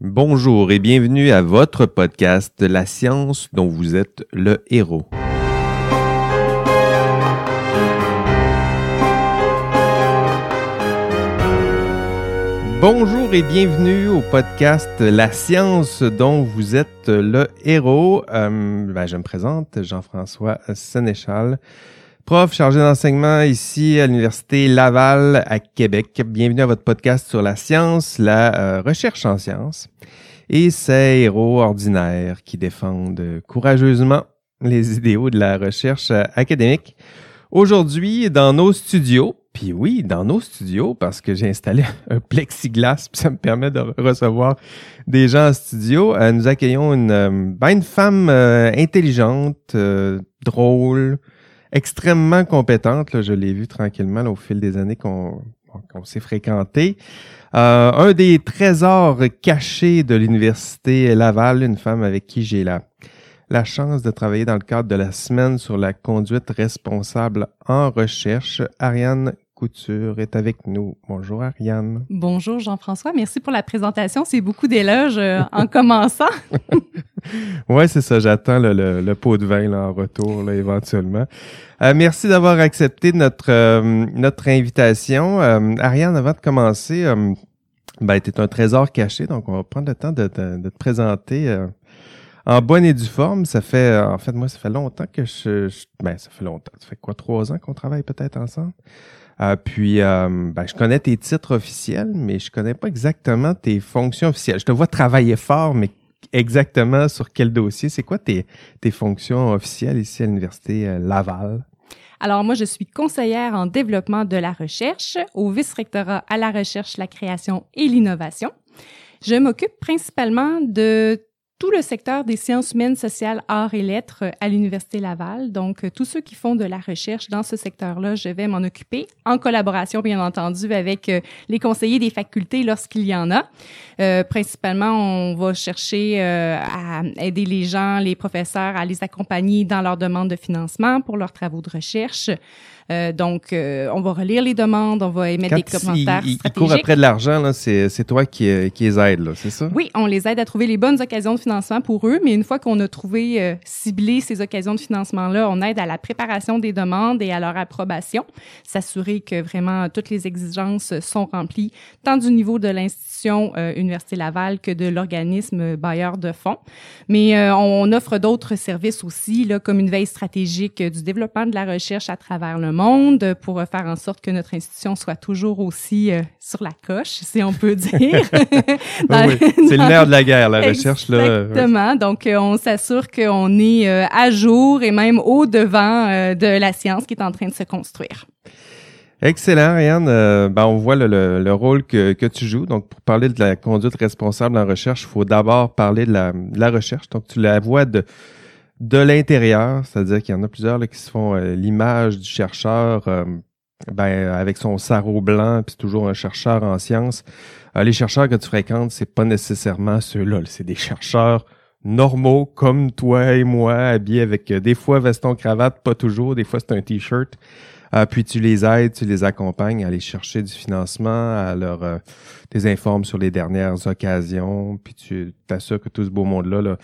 Bonjour et bienvenue à votre podcast La science dont vous êtes le héros. Bonjour et bienvenue au podcast La science dont vous êtes le héros. Euh, ben, je me présente, Jean-François Sénéchal, prof chargé d'enseignement ici à l'Université Laval à Québec. Bienvenue à votre podcast sur la science, la euh, recherche en sciences et ces héros ordinaires qui défendent courageusement les idéaux de la recherche académique. Aujourd'hui, dans nos studios, puis oui, dans nos studios, parce que j'ai installé un plexiglas, puis ça me permet de recevoir des gens en studio. Euh, nous accueillons une, euh, ben, une femme intelligente, drôle, extrêmement compétente. je l'ai vu tranquillement au fil des années qu'on s'est fréquenté. un des trésors cachés de l'université Laval, une femme avec qui j'ai la chance de travailler dans le cadre de la semaine sur la conduite responsable en recherche. Ariane Couture est avec nous. Bonjour Ariane. Bonjour Jean-François, merci pour la présentation. C'est beaucoup d'éloges euh, en commençant. ouais, c'est ça. J'attends le, pot de vin là, en retour là, éventuellement. Euh, merci d'avoir accepté notre euh, notre invitation. Ariane, avant de commencer, ben, tu es un trésor caché, donc on va prendre le temps de, de te présenter en bonne et due forme. Ça fait, en fait, moi, ça fait longtemps que je, ben, ça fait longtemps. Ça fait quoi, trois ans qu'on travaille peut-être ensemble? Euh, puis, euh, ben, je connais tes titres officiels, mais je connais pas exactement tes fonctions officielles. Je te vois travailler fort, mais exactement sur quel dossier? C'est quoi tes, tes fonctions officielles ici à l'Université Laval? Alors moi, je suis conseillère en développement de la recherche au vice-rectorat à la recherche, la création et l'innovation. Je m'occupe principalement de tout le secteur des sciences humaines, sociales, arts et lettres euh, à l'Université Laval. Donc, euh, tous ceux qui font de la recherche dans ce secteur-là, je vais m'en occuper, en collaboration, bien entendu, avec euh, les conseillers des facultés lorsqu'il y en a. Euh, principalement, on va chercher à aider les gens, les professeurs, à les accompagner dans leur demande de financement pour leurs travaux de recherche. Euh, donc, euh, on va relire les demandes, on va émettre des commentaires ils, ils courent après de l'argent, c'est, toi qui, euh, qui les aide, c'est ça? Oui, on les aide à trouver les bonnes occasions de financement pour eux, mais une fois qu'on a trouvé, ciblé ces occasions de financement-là, on aide à la préparation des demandes et à leur approbation, s'assurer que vraiment toutes les exigences sont remplies, tant du niveau de l'institution Université Laval que de l'organisme bailleur de fonds. Mais on offre d'autres services aussi, là, comme une veille stratégique du développement de la recherche à travers le monde pour faire en sorte que notre institution soit toujours aussi euh, sur la coche, si on peut dire. oui, c'est le nerf de la guerre, la recherche. Là. Exactement. Donc, euh, on s'assure qu'on est euh, à jour et même au devant de la science qui est en train de se construire. Excellent, Ariane. ben, on voit le, le, rôle que, que, tu joues. Donc, pour parler de la conduite responsable en recherche, il faut d'abord parler de la, de la recherche. Donc, tu la vois de de l'intérieur, c'est-à-dire qu'il y en a plusieurs là, qui se font euh, l'image du chercheur euh, ben, avec son sarrau blanc, puis toujours un chercheur en sciences. Euh, les chercheurs que tu fréquentes, c'est pas nécessairement ceux-là, c'est des chercheurs normaux comme toi et moi, habillés avec des fois veston cravate, pas toujours, des fois c'est un t-shirt. puis tu les aides, tu les accompagnes à aller chercher du financement, à leur euh, informes sur les dernières occasions, puis tu t'assures que tout ce beau monde-là là,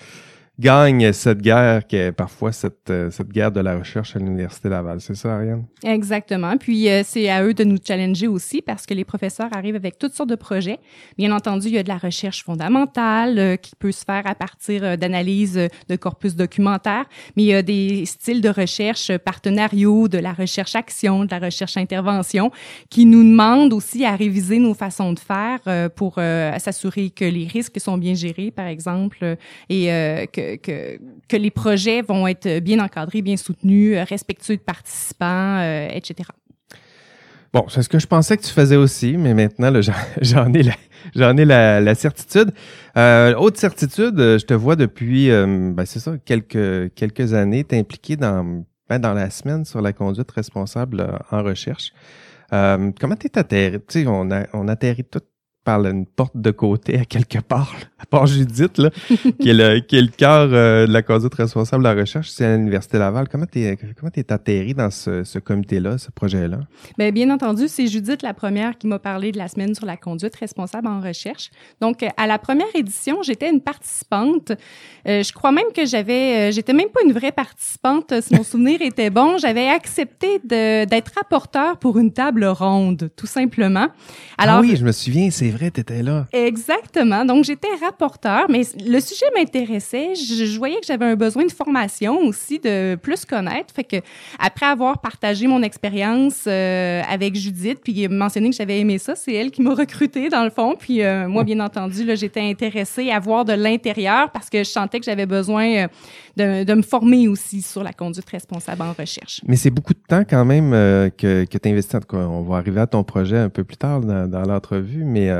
gagne cette guerre qui est parfois cette, euh, cette guerre de la recherche à l'Université Laval. C'est ça, Ariane? Exactement. Puis euh, c'est à eux de nous challenger aussi parce que les professeurs arrivent avec toutes sortes de projets. Bien entendu, il y a de la recherche fondamentale euh, qui peut se faire à partir d'analyses de corpus documentaires, mais il y a des styles de recherche partenariaux, de la recherche action, de la recherche intervention qui nous demandent aussi à réviser nos façons de faire pour s'assurer que les risques sont bien gérés, par exemple, et que que, les projets vont être bien encadrés, bien soutenus, euh, respectueux de participants, euh, etc. Bon, c'est ce que je pensais que tu faisais aussi, mais maintenant, j'en ai la, certitude. Euh, autre certitude, je te vois depuis, ben c'est ça, quelques quelques années, t'es impliqué dans ben dans la semaine sur la conduite responsable en recherche. comment t'es atterri Tu sais, on on atterrit tout par une porte de côté à quelque part, à part Judith, là, qui est le, qui est le cœur euh, de la conduite responsable de la recherche, c'est à l'Université Laval. Comment t'es, comment t'es atterri dans ce, ce comité-là, ce projet-là? Bien, bien entendu, c'est Judith la première qui m'a parlé de la semaine sur la conduite responsable en recherche. Donc, à la première édition, j'étais une participante. Euh, je crois même que j'avais, euh, j'étais même pas une vraie participante, si mon souvenir était bon. J'avais accepté d'être rapporteur pour une table ronde, tout simplement. Alors, ah oui, je me souviens, c'est vrai, tu étais là. Exactement. Donc, j'étais rapporteur, mais le sujet m'intéressait. Je, voyais que j'avais un besoin de formation aussi, de plus connaître. Fait que, après avoir partagé mon expérience euh, avec Judith, puis mentionné que j'avais aimé ça, c'est elle qui m'a recruté dans le fond. Puis euh, moi, bien entendu, là, j'étais intéressée à voir de l'intérieur parce que je sentais que j'avais besoin euh, de, de, me former aussi sur la conduite responsable en recherche. Mais c'est beaucoup de temps quand même que, que tu investis. En tout cas, on va arriver à ton projet un peu plus tard dans, dans l'entrevue, mais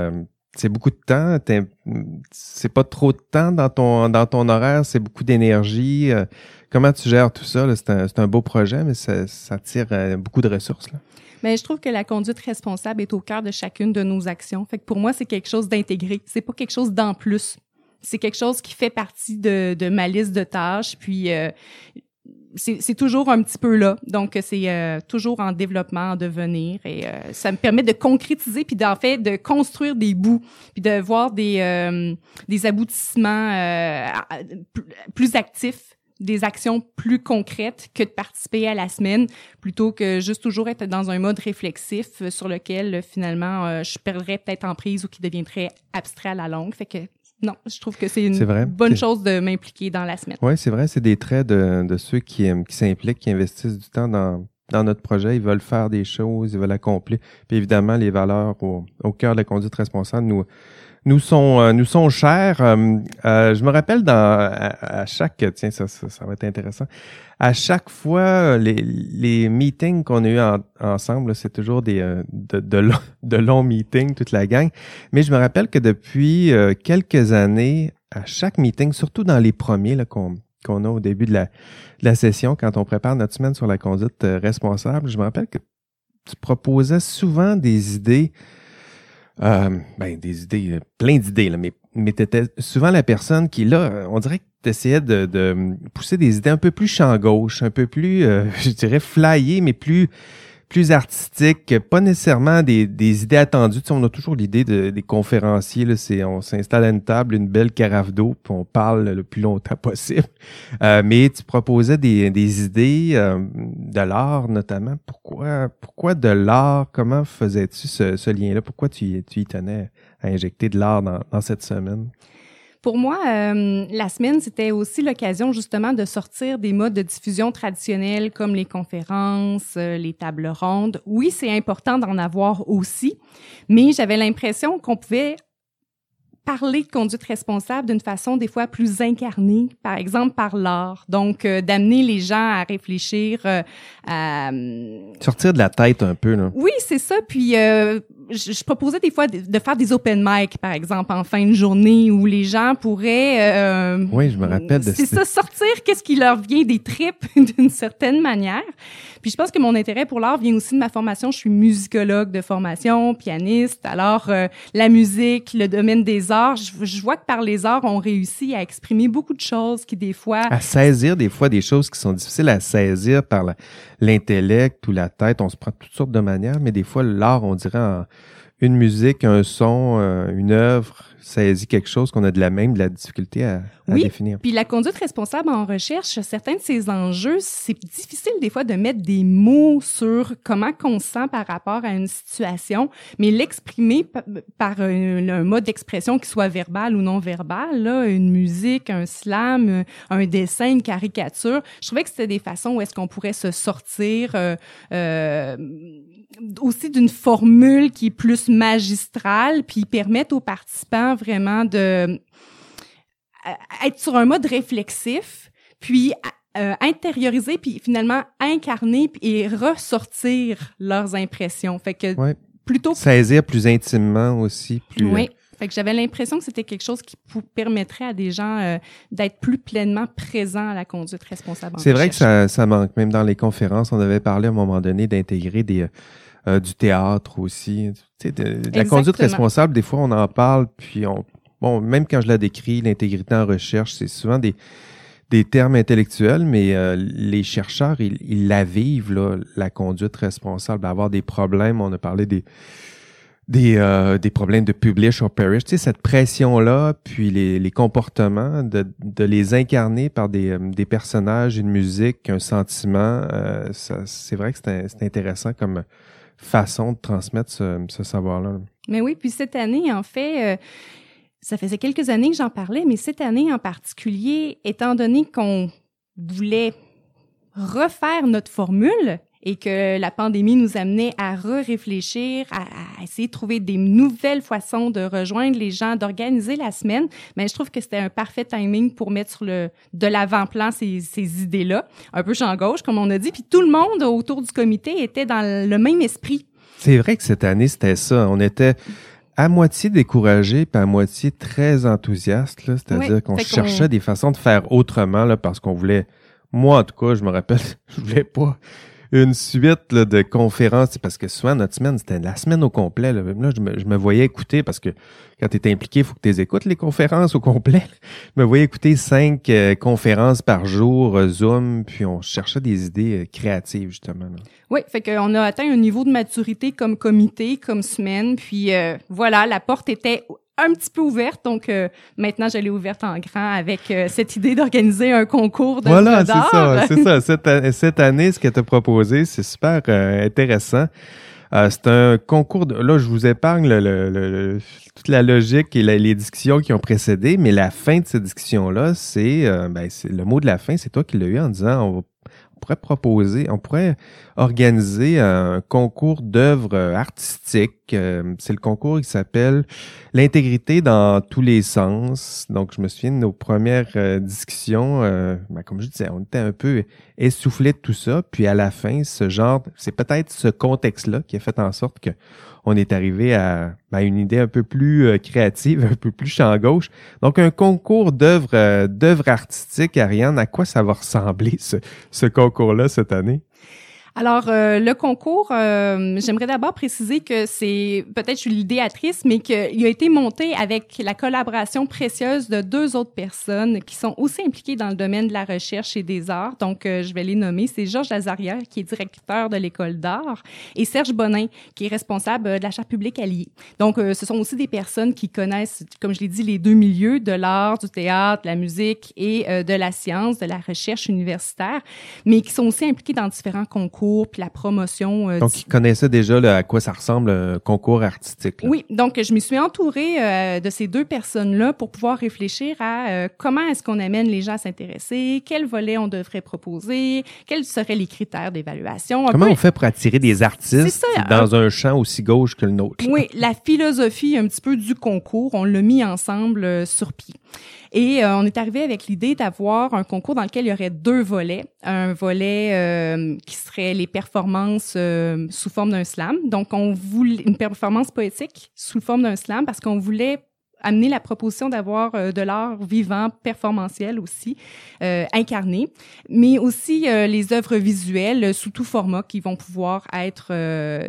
c'est beaucoup de temps. C'est pas trop de temps dans ton dans ton horaire, c'est beaucoup d'énergie. Euh, comment tu gères tout ça? C'est un, un, beau projet, mais ça, ça tire euh, beaucoup de ressources. Mais je trouve que la conduite responsable est au cœur de chacune de nos actions. Fait pour moi, c'est quelque chose d'intégré. C'est pas quelque chose d'en plus. C'est quelque chose qui fait partie de, de ma liste de tâches. Puis euh, c'est toujours un petit peu là. Donc, c'est euh, toujours en développement, en devenir. Et euh, ça me permet de concrétiser, puis d'en fait, de construire des bouts, puis de voir des, euh, des aboutissements plus actifs des actions plus concrètes que de participer à la semaine plutôt que juste toujours être dans un mode réflexif sur lequel finalement je perdrais peut-être en prise ou qui deviendrait abstrait à la longue. Fait que non, je trouve que c'est une bonne chose de m'impliquer dans la semaine. Oui, c'est vrai, c'est des traits de, de ceux qui, qui s'impliquent, qui investissent du temps dans, dans notre projet. Ils veulent faire des choses, ils veulent accomplir. Puis évidemment, les valeurs au, au cœur de la conduite responsable nous nous sont euh, nous sont chers. Euh, euh, je me rappelle dans à, chaque tiens ça, ça, va être intéressant. À chaque fois les, les meetings qu'on a eu ensemble, c'est toujours des de, de, de, longs meetings toute la gang. Mais je me rappelle que depuis quelques années, à chaque meeting, surtout dans les premiers qu'on qu'on a au début de la, de la session, quand on prépare notre semaine sur la conduite responsable, je me rappelle que tu proposais souvent des idées euh, ben, des idées, euh, plein d'idées, là, mais, mais tu étais souvent la personne qui, là, on dirait que tu essayais de, de, pousser des idées un peu plus champ gauche, un peu plus, euh, je dirais, flyées, mais plus plus artistique, pas nécessairement des, des idées attendues. Tu sais, on a toujours l'idée de, des conférenciers, là, c'est on s'installe à une table, une belle carafe d'eau, puis on parle le plus longtemps possible. Euh, mais tu proposais des, des idées euh, de l'art notamment. Pourquoi pourquoi de l'art? Comment faisais-tu ce, ce lien-là? Pourquoi tu, tu y tenais à injecter de l'art dans, dans cette semaine? Pour moi, euh, la semaine, c'était aussi l'occasion justement de sortir des modes de diffusion traditionnels comme les conférences, euh, les tables rondes. Oui, c'est important d'en avoir aussi, mais j'avais l'impression qu'on pouvait parler de conduite responsable d'une façon des fois plus incarnée, par exemple par l'art. Donc, euh, d'amener les gens à réfléchir à... Sortir de la tête un peu, là. Oui, c'est ça. Puis, je, proposais des fois de, faire des open mic, par exemple, en fin de journée, où les gens pourraient... Euh, oui, je me rappelle de C'est ça, sortir qu'est-ce qui leur vient des tripes d'une certaine manière. Puis je pense que mon intérêt pour l'art vient aussi de ma formation. Je suis musicologue de formation, pianiste. Alors, euh, la musique, le domaine des arts, je, je, vois que par les arts, on réussit à exprimer beaucoup de choses qui, des fois... À saisir, des fois, des choses qui sont difficiles à saisir par l'intellect ou la tête. On se prend toutes sortes de manières, mais des fois, l'art, on dirait en une musique, un son, euh, une œuvre saisit quelque chose qu'on a de la même de la difficulté à, oui, définir. Puis la conduite responsable en recherche, certains de ces enjeux, c'est difficile des fois de mettre des mots sur comment on se sent par rapport à une situation, mais l'exprimer par un, mode d'expression qui soit verbal ou non verbal, là, une musique, un slam, un dessin, une caricature, je trouvais que c'était des façons où est-ce qu'on pourrait se sortir euh, euh, aussi d'une formule qui est plus magistrale, puis permettre aux participants vraiment de euh, être sur un mode réflexif, puis euh, intérioriser, puis finalement incarner et ressortir leurs impressions. Fait que plutôt saisir plus intimement aussi, plus. Oui. Fait que j'avais l'impression que c'était quelque chose qui permettrait à des gens euh, d'être plus pleinement présents à la conduite responsable. C'est vrai que ça, ça manque. Même dans les conférences, on avait parlé à un moment donné d'intégrer des du théâtre aussi. la conduite responsable, des fois, on en parle, puis on, bon, même quand je la décris, l'intégrité en recherche, c'est souvent des, des termes intellectuels, mais euh, les chercheurs, ils, la vivent, là, la conduite responsable, avoir des problèmes. On a parlé des, des, euh, des problèmes de publish or perish. Tu sais, cette pression-là, puis les, les comportements, de, de, les incarner par des, euh, des personnages, une musique, un sentiment, c'est vrai que c'est intéressant comme façon de transmettre ce, savoir-là. Mais oui, puis cette année, en fait, ça faisait quelques années que j'en parlais, mais cette année en particulier, étant donné qu'on voulait refaire notre formule et que la pandémie nous amenait à re-réfléchir, à, essayer de trouver des nouvelles façons de rejoindre les gens, d'organiser la semaine, mais je trouve que c'était un parfait timing pour mettre sur le de l'avant-plan ces, ces idées-là, un peu champ gauche comme on a dit, puis tout le monde autour du comité était dans le même esprit. C'est vrai que cette année c'était ça, on était à moitié découragé puis à moitié très enthousiaste. C'est-à-dire qu'on cherchait des façons de faire autrement là, parce qu'on voulait, moi en tout cas, je me rappelle, je voulais pas une suite de conférences, parce que souvent, notre semaine, c'était la semaine au complet. Là, je, me, voyais écouter, parce que quand tu es impliqué, il faut que tu écoutes les conférences au complet. Je me voyais écouter cinq euh, conférences par jour, euh, Zoom, puis on cherchait des idées euh, créatives, justement. Oui, fait qu'on a atteint un niveau de maturité comme comité, comme semaine, puis voilà, la porte était un petit peu ouverte. Donc euh, maintenant, je l'ai ouverte en grand avec euh, cette idée d'organiser un concours de Voilà, c'est ça, c'est ça. Cette, cette, année, ce qu'elle t'a proposé, c'est super euh, intéressant. c'est un concours. De, là, je vous épargne le, le, toute la logique et les discussions qui ont précédé, mais la fin de cette discussion-là, c'est ben, le mot de la fin, c'est toi qui l'as eu en disant on va pourrait proposer, on pourrait organiser un concours d'œuvres artistiques. Euh, c'est le concours qui s'appelle l'intégrité dans tous les sens. Donc, je me souviens de nos premières euh, discussions. Euh, ben, comme je disais, on était un peu essoufflé de tout ça. Puis à la fin, ce genre, c'est peut-être ce contexte-là qui a fait en sorte que on est arrivé à, ben, une idée un peu plus euh, créative, un peu plus champ gauche. Donc, un concours d'œuvres euh, d'œuvres artistiques, Ariane, à quoi ça va ressembler ce, ce concours-là cette année? Alors, euh, le concours, euh, j'aimerais d'abord préciser que c'est peut-être je suis l'idéatrice, mais qu'il a été monté avec la collaboration précieuse de deux autres personnes qui sont aussi impliquées dans le domaine de la recherche et des arts. Donc, euh, je vais les nommer. C'est Georges Lazaria, qui est directeur de l'école d'art, et Serge Bonin, qui est responsable de la chaire publique alliée. Donc, ce sont aussi des personnes qui connaissent, comme je l'ai dit, les deux milieux de l'art, du théâtre, de la musique et de la science, de la recherche universitaire, mais qui sont aussi impliqués dans différents concours puis la promotion. Euh, donc, ils connaissaient déjà à quoi ça ressemble un concours artistique. Oui, donc je me suis entourée euh, de ces deux personnes-là pour pouvoir réfléchir à euh, comment est-ce qu'on amène les gens à s'intéresser, quel volet on devrait proposer, quels seraient les critères d'évaluation. Comment on fait pour attirer des artistes dans un champ aussi gauche que le nôtre? Oui, la philosophie un petit peu du concours, on l'a mis ensemble sur pied. Et on est arrivé avec l'idée d'avoir un concours dans lequel il y aurait deux volets. Un volet qui serait les performances euh, sous forme d'un slam. Donc, on voulait une performance poétique sous forme d'un slam parce qu'on voulait amener la proposition d'avoir euh, de l'art vivant, performantiel aussi, euh, incarné, mais aussi les œuvres visuelles sous tout format qui vont pouvoir être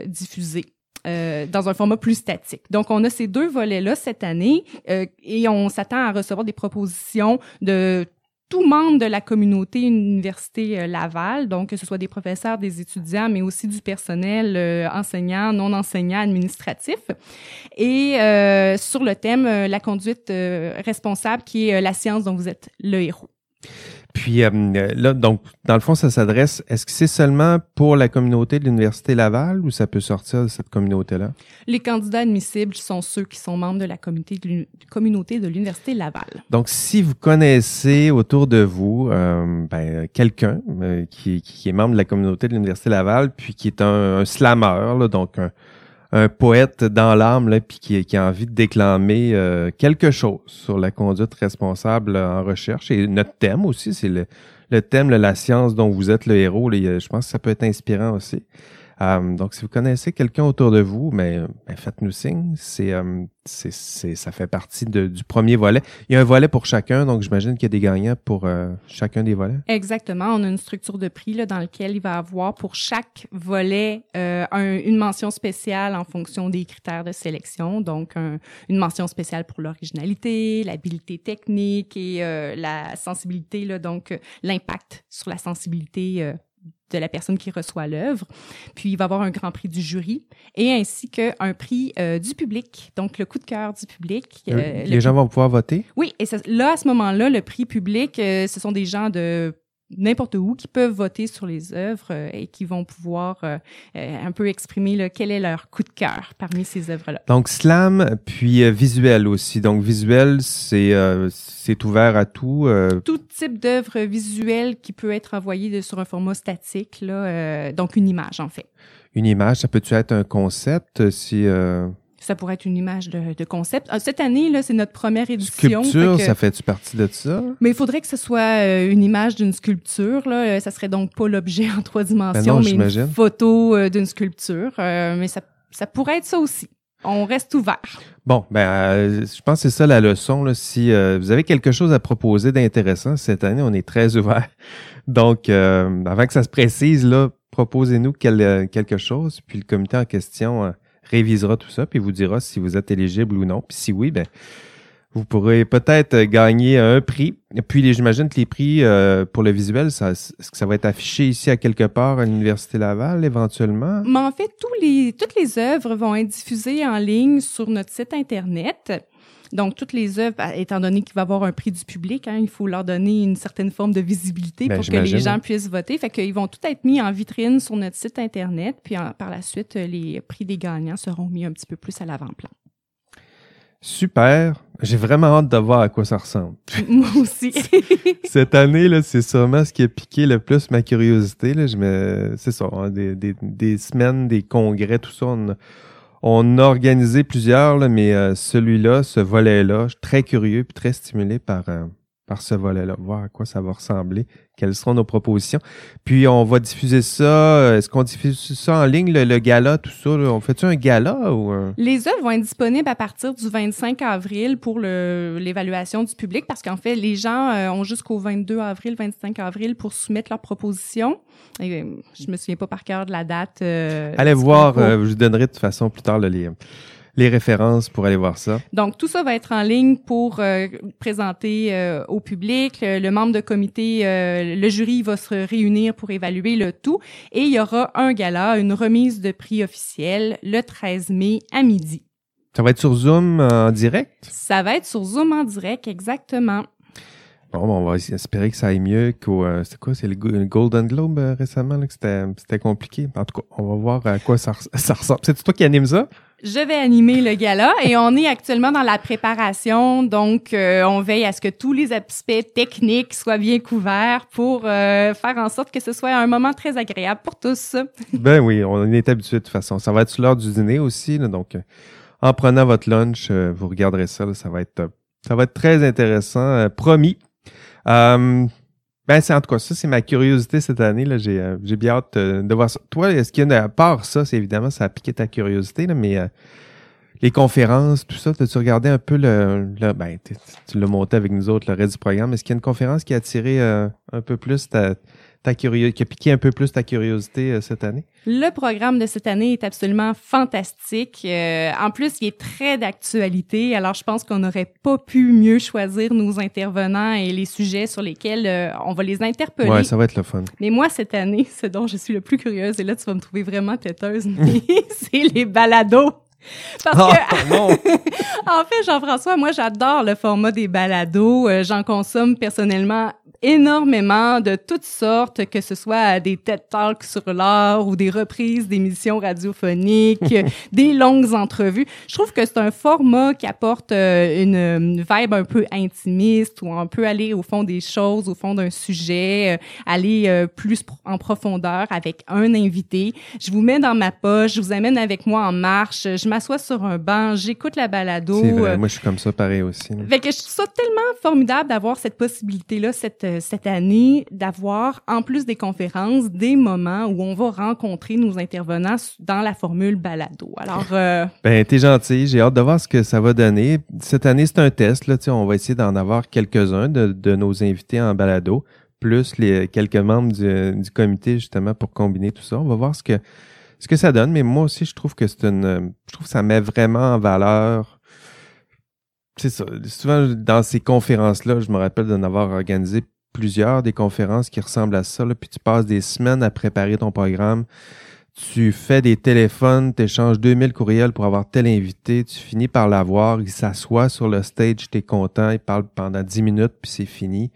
diffusées. Dans un format plus statique. Donc, on a ces deux volets-là cette année et on s'attend à recevoir des propositions de tout membre de la communauté Université euh, Laval, donc que ce soit des professeurs, des étudiants, mais aussi du personnel euh, enseignant, non enseignant, administratif. Et euh, sur le thème la conduite responsable, qui est la science dont vous êtes le héros. Puis euh, là, donc, dans le fond, ça s'adresse, est-ce que c'est seulement pour la communauté de l'Université Laval ou ça peut sortir de cette communauté-là? Les candidats admissibles sont ceux qui sont membres de la communauté de l'Université Laval. Donc, si vous connaissez autour de vous euh, ben, quelqu'un euh, qui, qui, est membre de la communauté de l'Université Laval, puis qui est un, un slammer, là, donc un, un poète dans l'âme là puis qui, qui, a envie de déclamer euh, quelque chose sur la conduite responsable en recherche. Et notre thème aussi c'est le, le thème la science dont vous êtes le héros je pense que ça peut être inspirant aussi Euh, donc, si vous connaissez quelqu'un autour de vous, mais, ben, faites-nous signe. C'est, euh, c'est, c'est, ça fait partie de, du premier volet. Il y a un volet pour chacun, donc j'imagine qu'il y a des gagnants pour euh, chacun des volets. Exactement. On a une structure de prix là, dans laquelle il va avoir pour chaque volet euh, un, une mention spéciale en fonction des critères de sélection. Donc, un, une mention spéciale pour l'originalité, l'habilité technique et la sensibilité, là, donc l'impact sur la sensibilité de la personne qui reçoit l'œuvre. Puis il va avoir un grand prix du jury et ainsi qu'un prix euh, du public, donc le coup de cœur du public. Euh, les gens vont pouvoir voter? Oui, et ça, là, à ce moment-là, le prix public, euh, ce sont des gens de n'importe où qui peuvent voter sur les œuvres euh, et qui vont pouvoir euh, euh, un peu exprimer là, quel est leur coup de cœur parmi ces œuvres-là. Donc slam puis visuel aussi. Donc visuel c'est c'est ouvert à tout. Tout type d'œuvre visuelle qui peut être envoyée sur un format statique là, donc une image en fait. Une image, ça peut-tu être un concept si ça pourrait être une image de, de concept. Ah, cette année, là, c'est notre première édition. Sculpture, ça fait-tu partie de ça? Mais il faudrait que ce soit euh, une image d'une sculpture. Là. Euh, ça serait donc pas l'objet en trois dimensions, ben mais une photo euh, d'une sculpture. mais ça, ça pourrait être ça aussi. On reste ouvert. Bon, ben, je pense que c'est ça la leçon. Là. Si vous avez quelque chose à proposer d'intéressant cette année, on est très ouvert. Donc, avant que ça se précise, là, proposez-nous quelque chose. Puis le comité en question révisera tout ça, puis vous dira si vous êtes éligible ou non. Puis si oui, ben vous pourrez peut-être gagner un prix. Et puis j'imagine que les prix euh, pour le visuel, ça, ça va être affiché ici à quelque part à l'Université Laval éventuellement? Mais en fait, tous les, toutes les œuvres vont être diffusées en ligne sur notre site Internet. Donc, toutes les œuvres, étant donné qu'il va y avoir un prix du public, hein, il faut leur donner une certaine forme de visibilité ben, pour que les gens puissent voter. Fait qu'ils vont tout être mis en vitrine sur notre site Internet, puis par la suite, les prix des gagnants seront mis un petit peu plus à l'avant-plan. Super. J'ai vraiment hâte de voir à quoi ça ressemble. Moi aussi. Cette année, là, c'est sûrement ce qui a piqué le plus ma curiosité. Là. Je me... C'est ça, hein, des, des, des, semaines, des congrès, tout ça. On, on a organisé plusieurs, mais euh, celui-là, ce volet-là, je suis très curieux et très stimulé par, euh, par ce volet-là, voir à quoi ça va ressembler, quelles seront nos propositions. Puis on va diffuser ça. Euh, est-ce qu'on diffuse ça en ligne, le, gala, tout ça? On fait-tu un gala ou Les œuvres vont être disponibles à partir du 25 avril pour l'évaluation du public parce qu'en fait, les gens euh, ont jusqu'au 22 avril, 25 avril pour soumettre leurs propositions. Et, euh, je me souviens pas par cœur de la date. Allez voir, je vous donnerai de toute façon plus tard le livre les références pour aller voir ça? Donc, tout ça va être en ligne pour euh, présenter euh, au public. Le, membre de comité, euh, le jury va se réunir pour évaluer le tout. Et il y aura un gala, une remise de prix officielle le 13 mai à midi. Ça va être sur Zoom en direct? Ça va être sur Zoom en direct, exactement. Bon, on va espérer que ça aille mieux qu'au. c'est quoi? C'est le Golden Globe récemment, que c'était compliqué. En tout cas, on va voir à quoi ça, ça ressemble. C'est toi qui anime ça? Je vais animer le gala et on est actuellement dans la préparation, donc euh, on veille à ce que tous les aspects techniques soient bien couverts pour euh, faire en sorte que ce soit un moment très agréable pour tous. ben oui, on est habitué de toute façon. Ça va être l'heure du dîner aussi, donc euh, en prenant votre lunch, vous regarderez ça, ça va être ça va être très intéressant, promis. Ben, c'est en tout cas, ça, c'est ma curiosité cette année. Là. J'ai, euh, j'ai bien hâte euh, de voir ça. Toi, est-ce qu'il y a, à part ça, c'est évidemment, ça a piqué ta curiosité, là, mais euh, les conférences, tout ça, as-tu regardé un peu le, le ben, tu l'as monté avec nous autres, le reste du programme. Est-ce qu'il y a une conférence qui a attiré un peu plus ta, ta curiosité, qui a piqué un peu plus ta curiosité euh, cette année? Le programme de cette année est absolument fantastique. Euh, en plus, il est très d'actualité. Alors, je pense qu'on n'aurait pas pu mieux choisir nos intervenants et les sujets sur lesquels euh, on va les interpeller. Ouais, ça va être le fun. Mais moi, cette année, ce dont je suis le plus curieuse, et là, tu vas me trouver vraiment têteuse, c'est les balados. Parce ah, que, en fait, Jean-François, moi, j'adore le format des balados. J'en consomme personnellement énormément de toutes sortes, que ce soit des TED Talks sur l'art ou des reprises d'émissions radiophoniques, des longues entrevues. Je trouve que c'est un format qui apporte euh, une, vibe un peu intimiste où on peut aller au fond des choses, au fond d'un sujet, euh, aller euh, plus en profondeur avec un invité. Je vous mets dans ma poche, je vous amène avec moi en marche, je m'assois sur un banc, j'écoute la balado. C'est vrai, moi je suis comme ça pareil aussi. Fait que je trouve ça tellement formidable d'avoir cette possibilité-là cette cette, cette année d'avoir, en plus des conférences, des moments où on va rencontrer nos intervenants dans la formule balado. Alors, euh... ben t'es gentil, j'ai hâte de voir ce que ça va donner. Cette année, c'est un test. Là, on va essayer d'en avoir quelques-uns de, nos invités en balado, plus les quelques membres du, du comité justement pour combiner tout ça. On va voir ce que ce que ça donne. Mais moi aussi, je trouve que c'est une, je trouve que ça met vraiment en valeur c'est ça. Souvent, dans ces conférences-là, je me rappelle d'en avoir organisé plusieurs des conférences qui ressemblent à ça. Là, puis tu passes des semaines à préparer ton programme. Tu fais des téléphones, tu échanges 2000 courriels pour avoir tel invité. Tu finis par l'avoir. Il s'assoit sur le stage, tu es content. Il parle pendant 10 minutes, puis c'est fini.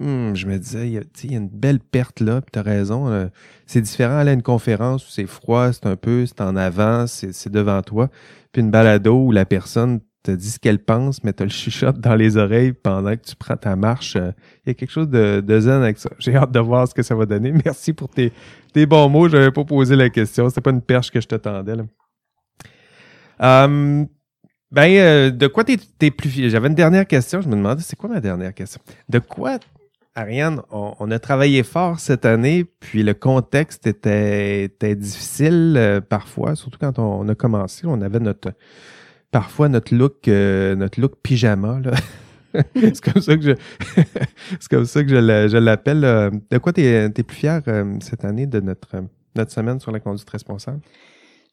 Hum, je me disais, il y, a, une belle perte là, puis tu as raison. Euh, c'est différent aller à une conférence où c'est froid, c'est un peu, c'est en avant, c'est devant toi. Puis une balado où la personne te dit ce qu'elle pense, mais tu le chuchote dans les oreilles pendant que tu prends ta marche. Il y a quelque chose de, de zen avec ça. J'ai hâte de voir ce que ça va donner. Merci pour tes, tes bons mots. Je n'avais pas posé la question. C'était pas une perche que je te tendais. Là. Um, ben, euh, de quoi t'es, es plus fier? J'avais une dernière question. Je me demandais, c'est quoi ma dernière question? De quoi, Ariane, on, a travaillé fort cette année, puis le contexte était, était difficile euh, parfois, surtout quand on, a commencé. On avait notre parfois notre look, euh, notre look pyjama. C'est comme ça que je, c'est comme ça que je l'appelle. De quoi tu es, plus fier euh, cette année de notre, notre semaine sur la conduite responsable?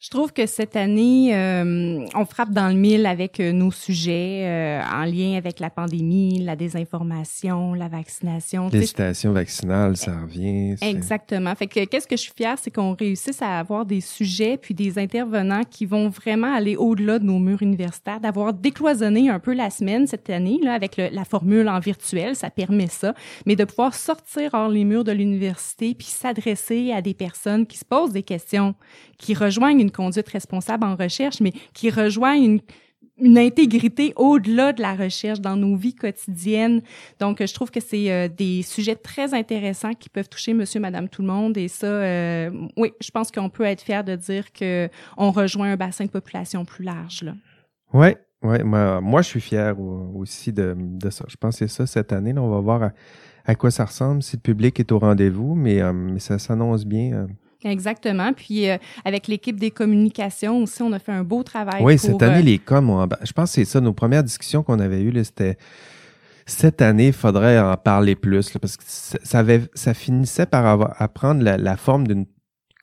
Je trouve que cette année, euh, on frappe dans le mille avec euh, nos sujets euh, en lien avec la pandémie, la désinformation, la vaccination. L'hésitation vaccinale, ça revient. Exactement. Fait que qu'est-ce que je suis fière, c'est qu'on réussisse à avoir des sujets puis des intervenants qui vont vraiment aller au-delà de nos murs universitaires, d'avoir décloisonné un peu la semaine cette année là avec le, la formule en virtuel, ça permet ça, mais de pouvoir sortir hors les murs de l'université puis s'adresser à des personnes qui se posent des questions, qui rejoignent une conduite responsable en recherche, mais qui rejoignent une, intégrité au-delà de la recherche dans nos vies quotidiennes. Donc, je trouve que c'est euh, des sujets très intéressants qui peuvent toucher monsieur, madame, tout le monde. Et ça, euh, oui, je pense qu'on peut être fier de dire que on rejoint un bassin de population plus large. Là. Ouais, ouais. Moi, je suis fier aussi de, ça. Je pense que c'est ça cette année. Là, on va voir à, quoi ça ressemble si le public est au rendez-vous, euh, mais ça s'annonce bien. Exactement. Puis euh, avec l'équipe des communications aussi, on a fait un beau travail. Oui, cette année, euh, les coms, je pense que c'est ça. Nos premières discussions qu'on avait eues, c'était cette année, il faudrait en parler plus parce que ça, avait, ça finissait par avoir, à prendre la, forme d'une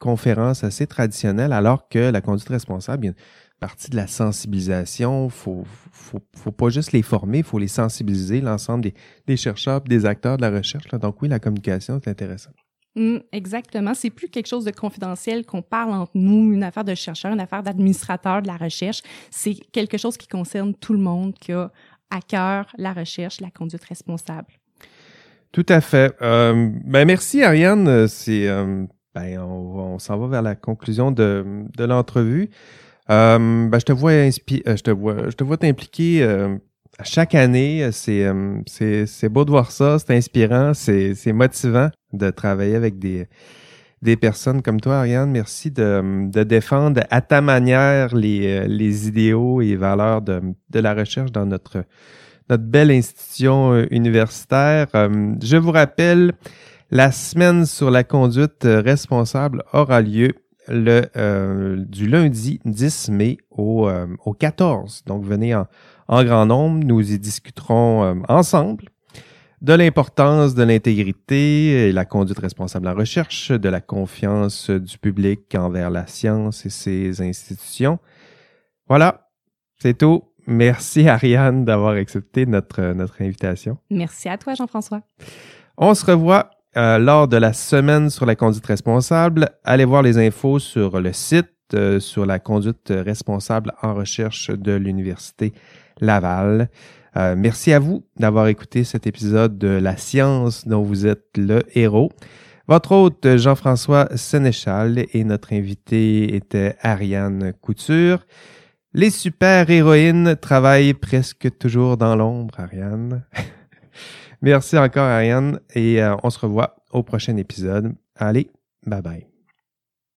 conférence assez traditionnelle, alors que la conduite responsable, il y a une partie de la sensibilisation. Faut, faut, faut pas juste les former, il faut les sensibiliser, l'ensemble des, des chercheurs, des acteurs de la recherche. Là. Donc oui, la communication, c'est intéressant. Mm, exactement. C'est plus quelque chose de confidentiel qu'on parle entre nous, une affaire de chercheur, une affaire d'administrateur de la recherche. C'est quelque chose qui concerne tout le monde qui a à cœur la recherche, la conduite responsable. Tout à fait. Euh, ben merci Ariane. C'est euh, ben on, s'en va vers la conclusion de, de l'entrevue. Euh, ben, je te vois je te vois je te vois t'impliquer chaque année, c'est c'est beau de voir ça, c'est inspirant, c'est motivant de travailler avec des, des personnes comme toi, Ariane. Merci de, de défendre à ta manière les, les idéaux et valeurs de, de la recherche dans notre, notre belle institution euh, universitaire. Euh, je vous rappelle, la semaine sur la conduite responsable aura lieu le euh, du lundi 10 mai au, au 14. Donc venez en, en grand nombre, nous y discuterons ensemble de l'importance de l'intégrité et la conduite responsable en recherche, de la confiance du public envers la science et ses institutions. Voilà, c'est tout. Merci Ariane d'avoir accepté notre, notre invitation. Merci à toi Jean-François. On se revoit euh, lors de la semaine sur la conduite responsable. Allez voir les infos sur le site euh, sur la conduite responsable en recherche de l'Université Laval. Euh, merci à vous d'avoir écouté cet épisode de La science dont vous êtes le héros. Votre hôte Jean-François Sénéchal et notre invité était Ariane Couture. Les super-héroïnes travaillent presque toujours dans l'ombre, Ariane. Merci encore, Ariane, et euh, on se revoit au prochain épisode. Allez, bye bye.